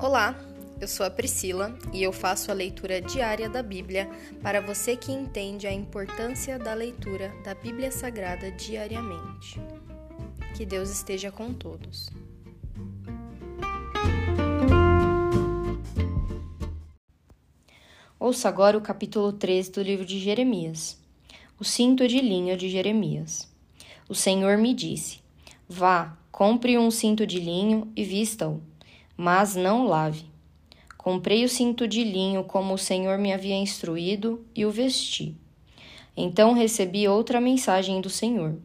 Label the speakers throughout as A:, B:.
A: Olá, eu sou a Priscila e eu faço a leitura diária da Bíblia para você que entende a importância da leitura da Bíblia Sagrada diariamente. Que Deus esteja com todos. Ouça agora o capítulo 3 do livro de Jeremias. O cinto de linho de Jeremias. O Senhor me disse: Vá, compre um cinto de linho e vista-o mas não lave. Comprei o cinto de linho como o Senhor me havia instruído e o vesti. Então recebi outra mensagem do Senhor: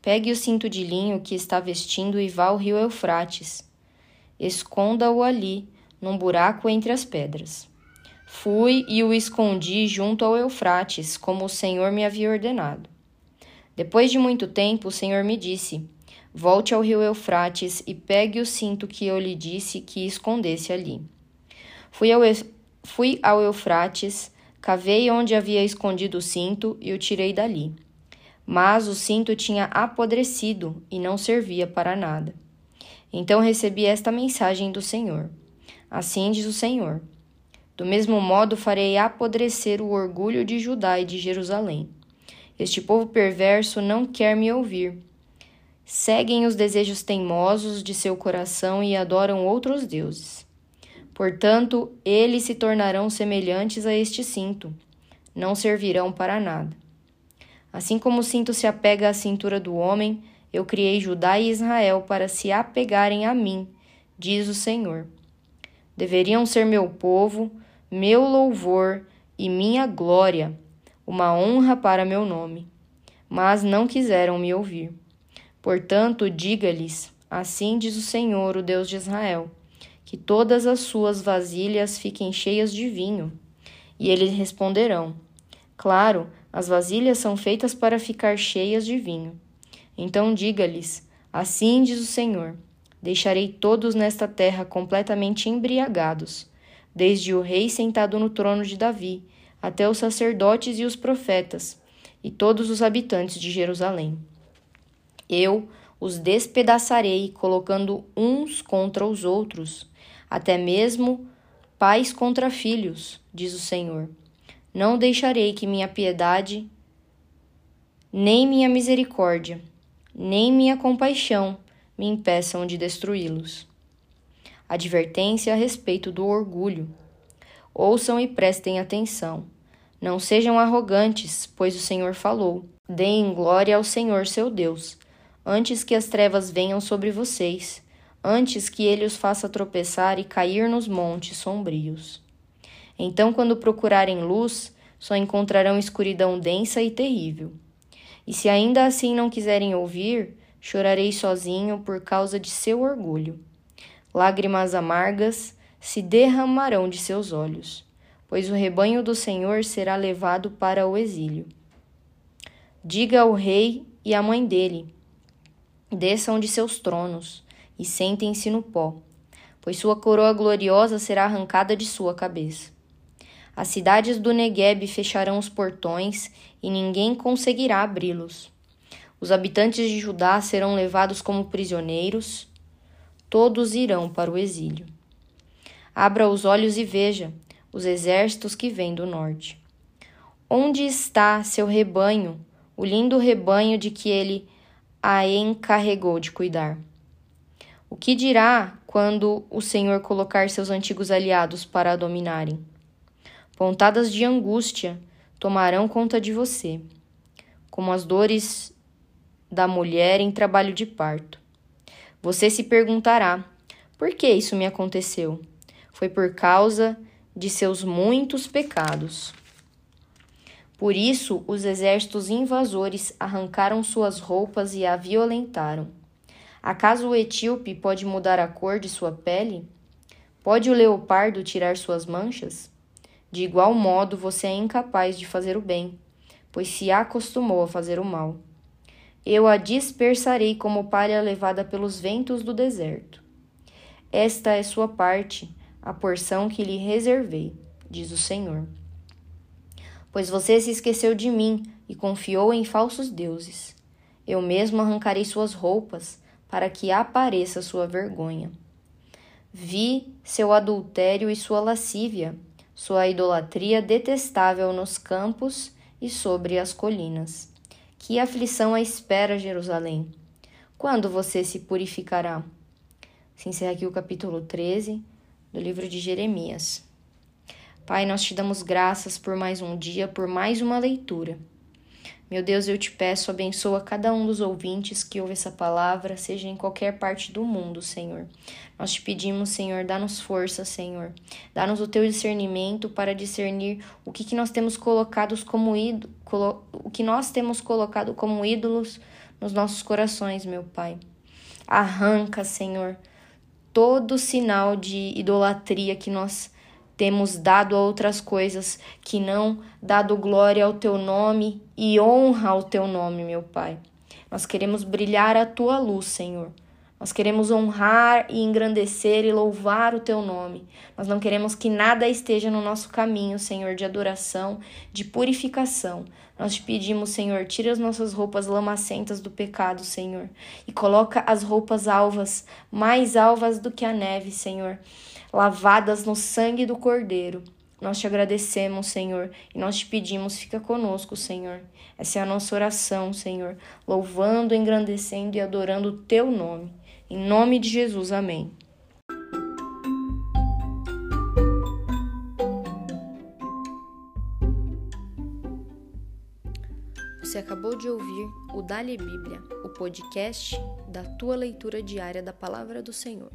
A: Pegue o cinto de linho que está vestindo e vá ao rio Eufrates. Esconda-o ali, num buraco entre as pedras. Fui e o escondi junto ao Eufrates, como o Senhor me havia ordenado. Depois de muito tempo, o Senhor me disse: Volte ao rio Eufrates e pegue o cinto que eu lhe disse que escondesse ali. Fui ao, fui ao Eufrates, cavei onde havia escondido o cinto e o tirei dali. Mas o cinto tinha apodrecido e não servia para nada. Então recebi esta mensagem do Senhor. Assim diz o Senhor: Do mesmo modo farei apodrecer o orgulho de Judá e de Jerusalém. Este povo perverso não quer me ouvir seguem os desejos teimosos de seu coração e adoram outros deuses. Portanto, eles se tornarão semelhantes a este cinto, não servirão para nada. Assim como o cinto se apega à cintura do homem, eu criei Judá e Israel para se apegarem a mim, diz o Senhor. Deveriam ser meu povo, meu louvor e minha glória, uma honra para meu nome. Mas não quiseram me ouvir. Portanto, diga-lhes: Assim diz o Senhor, o Deus de Israel, que todas as suas vasilhas fiquem cheias de vinho. E eles responderão: Claro, as vasilhas são feitas para ficar cheias de vinho. Então diga-lhes: Assim diz o Senhor: Deixarei todos nesta terra completamente embriagados, desde o rei sentado no trono de Davi, até os sacerdotes e os profetas, e todos os habitantes de Jerusalém. Eu os despedaçarei, colocando uns contra os outros, até mesmo pais contra filhos, diz o Senhor. Não deixarei que minha piedade, nem minha misericórdia, nem minha compaixão me impeçam de destruí-los. Advertência a respeito do orgulho. Ouçam e prestem atenção. Não sejam arrogantes, pois o Senhor falou. Deem glória ao Senhor seu Deus antes que as trevas venham sobre vocês, antes que ele os faça tropeçar e cair nos montes sombrios. Então, quando procurarem luz, só encontrarão escuridão densa e terrível. E se ainda assim não quiserem ouvir, chorarei sozinho por causa de seu orgulho. Lágrimas amargas se derramarão de seus olhos, pois o rebanho do Senhor será levado para o exílio. Diga ao rei e à mãe dele: Desçam de seus tronos e sentem-se no pó, pois sua coroa gloriosa será arrancada de sua cabeça. As cidades do Negueb fecharão os portões e ninguém conseguirá abri-los. Os habitantes de Judá serão levados como prisioneiros, todos irão para o exílio. Abra os olhos e veja os exércitos que vêm do norte. Onde está seu rebanho, o lindo rebanho de que ele a encarregou de cuidar. O que dirá quando o Senhor colocar seus antigos aliados para a dominarem? Pontadas de angústia tomarão conta de você, como as dores da mulher em trabalho de parto. Você se perguntará: por que isso me aconteceu? Foi por causa de seus muitos pecados. Por isso, os exércitos invasores arrancaram suas roupas e a violentaram. Acaso o etíope pode mudar a cor de sua pele? Pode o leopardo tirar suas manchas? De igual modo, você é incapaz de fazer o bem, pois se acostumou a fazer o mal. Eu a dispersarei como palha levada pelos ventos do deserto. Esta é sua parte, a porção que lhe reservei, diz o Senhor pois você se esqueceu de mim e confiou em falsos deuses. Eu mesmo arrancarei suas roupas, para que apareça sua vergonha. Vi seu adultério e sua lascívia, sua idolatria detestável nos campos e sobre as colinas. Que aflição a espera, Jerusalém! Quando você se purificará? Se encerra aqui o capítulo 13 do livro de Jeremias. Pai, nós te damos graças por mais um dia, por mais uma leitura. Meu Deus, eu te peço, abençoa cada um dos ouvintes que ouve essa palavra, seja em qualquer parte do mundo, Senhor. Nós te pedimos, Senhor, dá-nos força, Senhor. Dá-nos o teu discernimento para discernir o que, que nós temos colocado como ídolo, o que nós temos colocado como ídolos nos nossos corações, meu Pai. Arranca, Senhor, todo sinal de idolatria que nós temos dado a outras coisas que não dado glória ao teu nome e honra ao teu nome, meu Pai. Nós queremos brilhar a tua luz, Senhor. Nós queremos honrar e engrandecer e louvar o teu nome. Nós não queremos que nada esteja no nosso caminho, Senhor, de adoração, de purificação. Nós te pedimos, Senhor, tira as nossas roupas lamacentas do pecado, Senhor, e coloca as roupas alvas, mais alvas do que a neve, Senhor lavadas no sangue do Cordeiro. Nós te agradecemos, Senhor, e nós te pedimos, fica conosco, Senhor. Essa é a nossa oração, Senhor, louvando, engrandecendo e adorando o teu nome. Em nome de Jesus, amém. Você acabou de ouvir o Dali Bíblia, o podcast da tua leitura diária da palavra do Senhor.